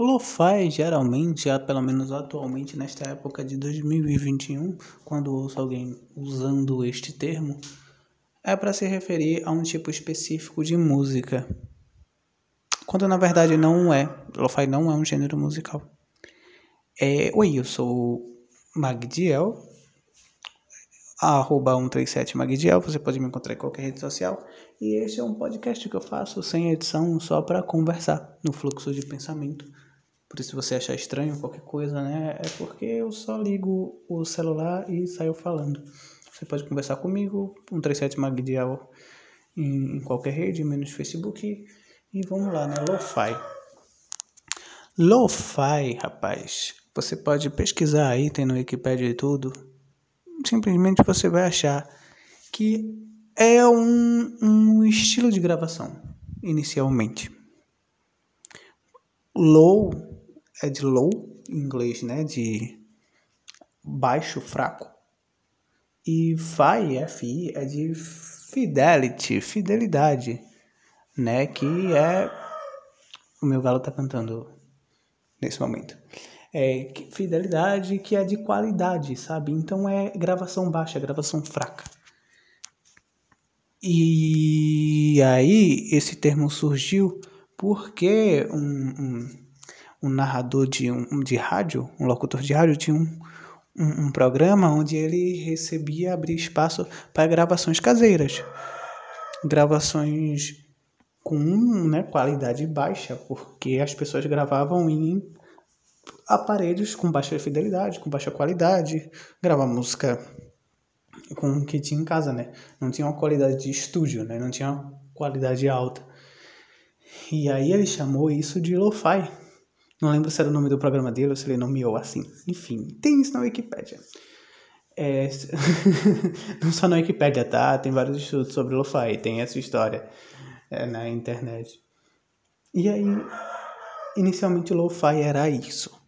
Lo-fi geralmente, pelo menos atualmente nesta época de 2021, quando ouço alguém usando este termo, é para se referir a um tipo específico de música. Quando na verdade não é. Lo-fi não é um gênero musical. É, oi, eu sou Magdiel, arroba 137 Magdiel, você pode me encontrar em qualquer rede social. E este é um podcast que eu faço sem edição, só para conversar no fluxo de pensamento. Por isso, se você achar estranho qualquer coisa, né, é porque eu só ligo o celular e saio falando. Você pode conversar comigo, 137 Magdiel em, em qualquer rede, menos Facebook. E vamos lá, né, Lo-Fi. Lo-Fi, rapaz, você pode pesquisar aí, tem no Wikipedia e tudo simplesmente você vai achar que é um, um estilo de gravação, inicialmente. Low é de low, em inglês, né? De baixo, fraco. E FI, FI, é de fidelity, fidelidade, né? Que é. O meu galo tá cantando nesse momento é, fidelidade que é de qualidade, sabe? Então é gravação baixa, gravação fraca. E aí esse termo surgiu porque um, um, um narrador de, um, de rádio, um locutor de rádio, tinha um, um, um programa onde ele recebia abrir espaço para gravações caseiras. Gravações com né, qualidade baixa, porque as pessoas gravavam em aparelhos com baixa fidelidade, com baixa qualidade, gravar música com o que tinha em casa, né? Não tinha uma qualidade de estúdio, né? Não tinha uma qualidade alta. E aí ele chamou isso de lo-fi. Não lembro se era o nome do programa dele ou se ele nomeou assim. Enfim, tem isso na Wikipedia. É... não só na Wikipedia, tá? Tem vários estudos sobre lo-fi, tem essa história é, na internet. E aí, inicialmente lo-fi era isso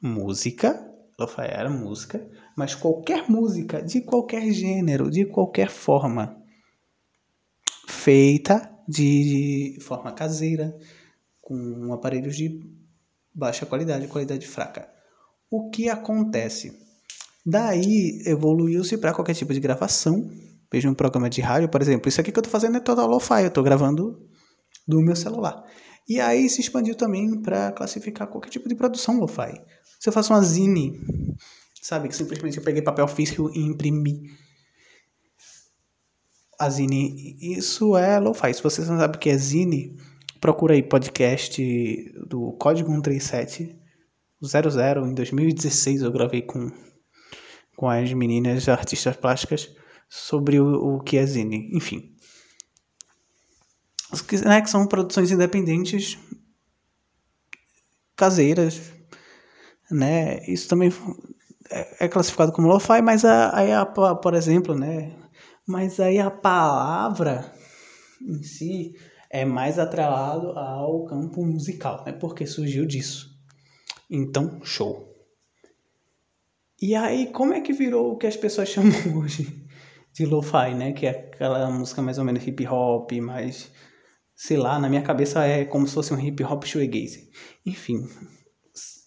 música, lo-fi era música, mas qualquer música de qualquer gênero, de qualquer forma, feita de, de forma caseira, com aparelhos de baixa qualidade, qualidade fraca. O que acontece? Daí evoluiu-se para qualquer tipo de gravação. Veja um programa de rádio, por exemplo. Isso aqui que eu estou fazendo é total lo-fi, eu estou gravando do meu celular. E aí se expandiu também para classificar qualquer tipo de produção lo-fi. Se eu faço uma zine, sabe, que simplesmente eu peguei papel físico e imprimi a zine, isso é lo-fi. Se você não sabe o que é zine, procura aí podcast do Código 137 00 em 2016 eu gravei com com as meninas artistas plásticas sobre o, o que é zine, enfim. Né, que são produções independentes caseiras né? Isso também é, é classificado como lo-fi, mas aí, a, por exemplo, né? Mas aí a palavra em si é mais atrelado ao campo musical, né? Porque surgiu disso. Então, show. E aí, como é que virou o que as pessoas chamam hoje de lo-fi, né? Que é aquela música mais ou menos hip hop, mais sei lá, na minha cabeça é como se fosse um hip hop shoegaze. Enfim,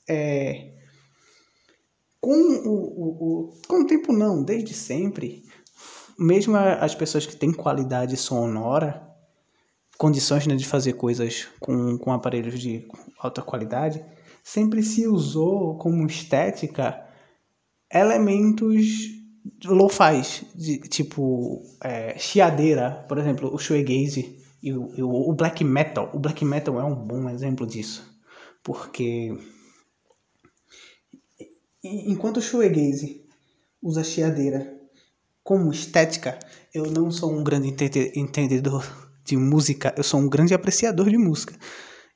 é, com o, o, o, com o tempo não, desde sempre, mesmo as pessoas que têm qualidade sonora, condições né, de fazer coisas com, com aparelhos de alta qualidade, sempre se usou como estética elementos lo-fis, tipo é, chiadeira, por exemplo, o shoegaze e o, o black metal. O black metal é um bom exemplo disso, porque enquanto o shoegaze usa chiadeira como estética, eu não sou um grande entendedor de música, eu sou um grande apreciador de música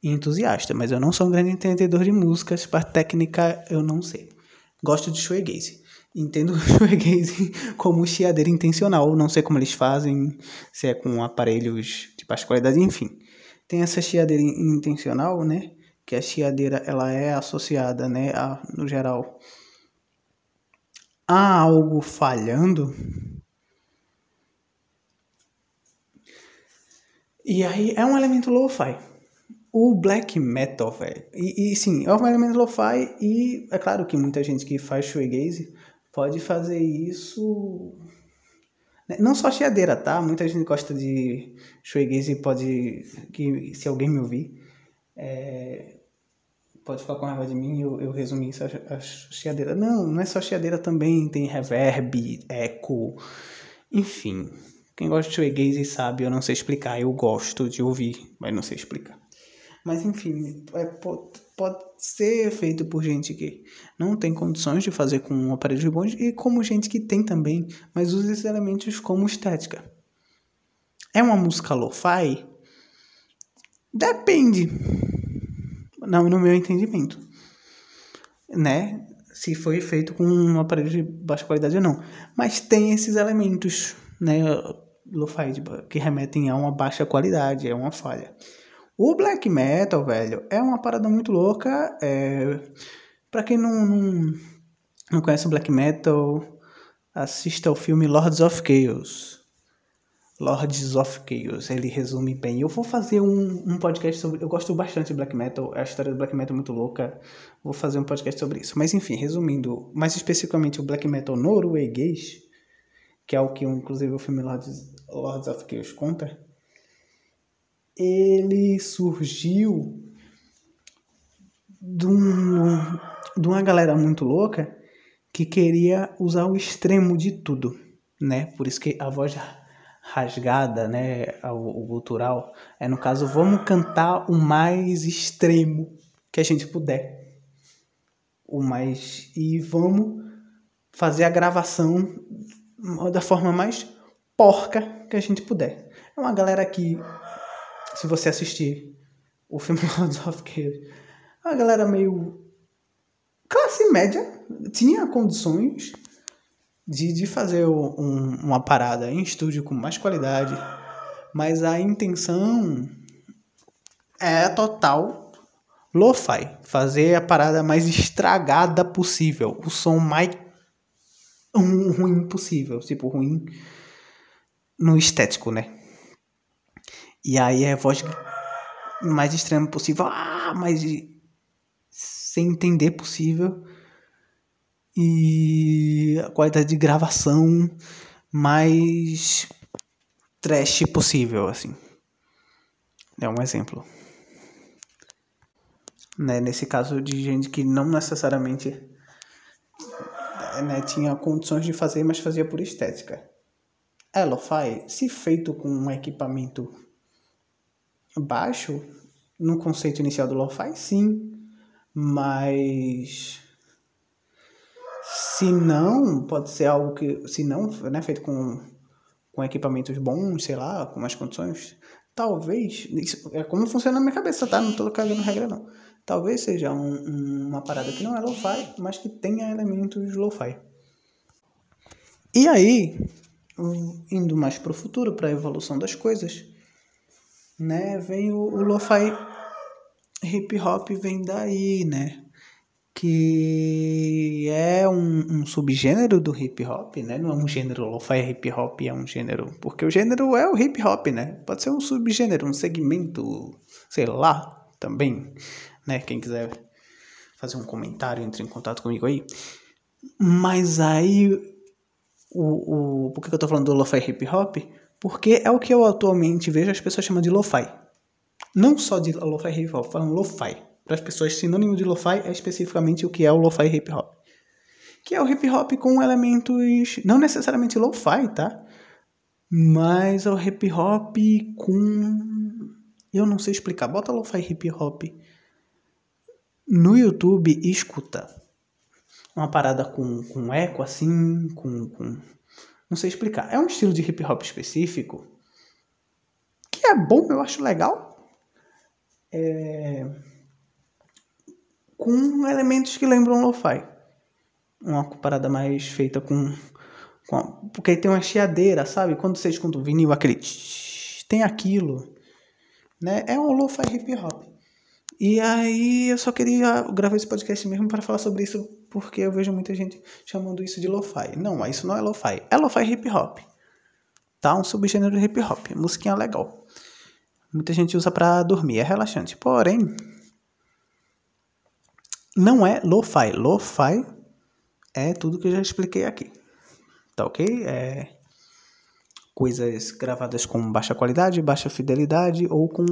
e entusiasta, mas eu não sou um grande entendedor de músicas, para técnica eu não sei. Gosto de shoegaze. Entendo o shoegaze como chiadeira intencional, não sei como eles fazem, se é com aparelhos de baixa qualidade, enfim. Tem essa chiadeira intencional, né? Que a chiadeira ela é associada, né, a, no geral, há algo falhando? E aí é um elemento lo-fi. o black metal, velho. E, e sim, é um elemento lo-fi e é claro que muita gente que faz shoegaze pode fazer isso né, não só chiadeira, tá? Muita gente gosta de shoegaze e pode que se alguém me ouvir é, pode ficar com raiva de mim eu, eu resumi isso a, a chiadeira. Não, não é só chiadeira também, tem reverb, eco, enfim. Quem gosta de shoegaze sabe, eu não sei explicar, eu gosto de ouvir, mas não sei explicar. Mas enfim, é, pode, pode ser feito por gente que não tem condições de fazer com um aparelho bons e como gente que tem também, mas usa esses elementos como estética. É uma música lo-fi? Depende. Não, no meu entendimento. Né? Se foi feito com um aparelho de baixa qualidade ou não. Mas tem esses elementos, né? Lo-fi que remetem a uma baixa qualidade, é uma falha. O black metal, velho, é uma parada muito louca. É... Pra quem não, não, não conhece o black metal, assista ao filme Lords of Chaos. Lords of Chaos, ele resume bem. Eu vou fazer um, um podcast sobre. Eu gosto bastante de black metal, a história do black metal é muito louca. Vou fazer um podcast sobre isso. Mas enfim, resumindo, mais especificamente o black metal norueguês, que é o que inclusive o filme Lords, Lords of Chaos conta ele surgiu de, um, de uma galera muito louca que queria usar o extremo de tudo, né? Por isso que a voz rasgada, né, o, o gutural, é no caso, vamos cantar o mais extremo que a gente puder. O mais e vamos fazer a gravação da forma mais porca que a gente puder. É uma galera que se você assistir o filme Lords of Chaos, a galera meio classe média tinha condições de, de fazer um, uma parada em estúdio com mais qualidade, mas a intenção é total lo-fi, fazer a parada mais estragada possível, o som mais ruim possível, tipo ruim no estético, né? E aí é a voz mais extrema possível, ah, mais sem entender possível. E a qualidade de gravação mais trash possível, assim. É um exemplo. Né, nesse caso de gente que não necessariamente né, tinha condições de fazer, mas fazia por estética. É lo-fi, se feito com um equipamento baixo no conceito inicial do lo-fi, sim, mas se não, pode ser algo que, se não, né, feito com, com equipamentos bons, sei lá, com mais condições, talvez, isso é como funciona na minha cabeça, tá? Não tô cagando regra, não. Talvez seja um, uma parada que não é lo-fi, mas que tenha elementos lo-fi. E aí, indo mais para o futuro, para a evolução das coisas, né? Vem o, o lo-fi hip hop vem daí, né? Que é um, um, subgênero do hip hop, né? Não é um gênero lo-fi hip hop, é um gênero. Porque o gênero é o hip hop, né? Pode ser um subgênero, um segmento, sei lá, também, né? Quem quiser fazer um comentário, entre em contato comigo aí. Mas aí, o, o, por que eu tô falando do lo-fi hip hop? Porque é o que eu atualmente vejo as pessoas chamando de lo-fi. Não só de lo-fi hip hop, falando lo-fi. Para as pessoas, sinônimo de lo-fi é especificamente o que é o lo-fi hip hop. Que é o hip hop com elementos, não necessariamente lo-fi, tá? Mas é o hip hop com. Eu não sei explicar. Bota lo-fi hip hop no YouTube e escuta. Uma parada com, com eco assim, com, com não sei explicar. É um estilo de hip hop específico que é bom, eu acho legal. É... Com elementos que lembram lo-fi. Uma parada mais feita com, com. Porque aí tem uma chiadeira, sabe? Quando você escuta o vinil, aquele. Tem aquilo. Né? É um lo-fi hip hop. E aí eu só queria gravar esse podcast mesmo para falar sobre isso, porque eu vejo muita gente chamando isso de lo-fi. Não, isso não é lo-fi. É lo-fi hip hop. Tá? Um subgênero de hip hop. Musiquinha legal. Muita gente usa para dormir, é relaxante. Porém, não é lo-fi. Lo-fi é tudo que eu já expliquei aqui. Tá ok? É coisas gravadas com baixa qualidade, baixa fidelidade ou com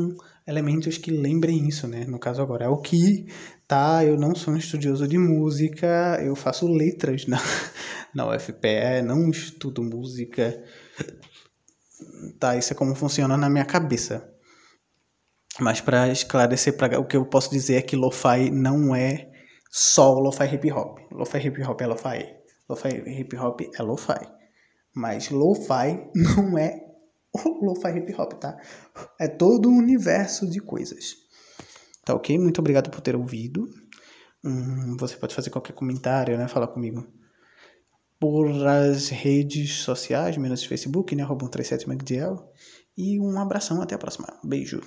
elementos que lembrem isso, né? No caso agora é o que, tá? Eu não sou um estudioso de música, eu faço letras na, na UFPE, não estudo música. Tá, isso é como funciona na minha cabeça. Mas para esclarecer, pra, o que eu posso dizer é que lo-fi não é só lo-fi hip hop. Lo-fi hip hop é lo-fi. Lo-fi hip hop é lo-fi. Mas lo-fi não é o lo-fi hip hop, tá? É todo um universo de coisas. Tá ok? Muito obrigado por ter ouvido. Hum, você pode fazer qualquer comentário, né? Falar comigo por as redes sociais, menos Facebook, né? Arroba 137 Magdiel. E um abração, até a próxima. Beijo.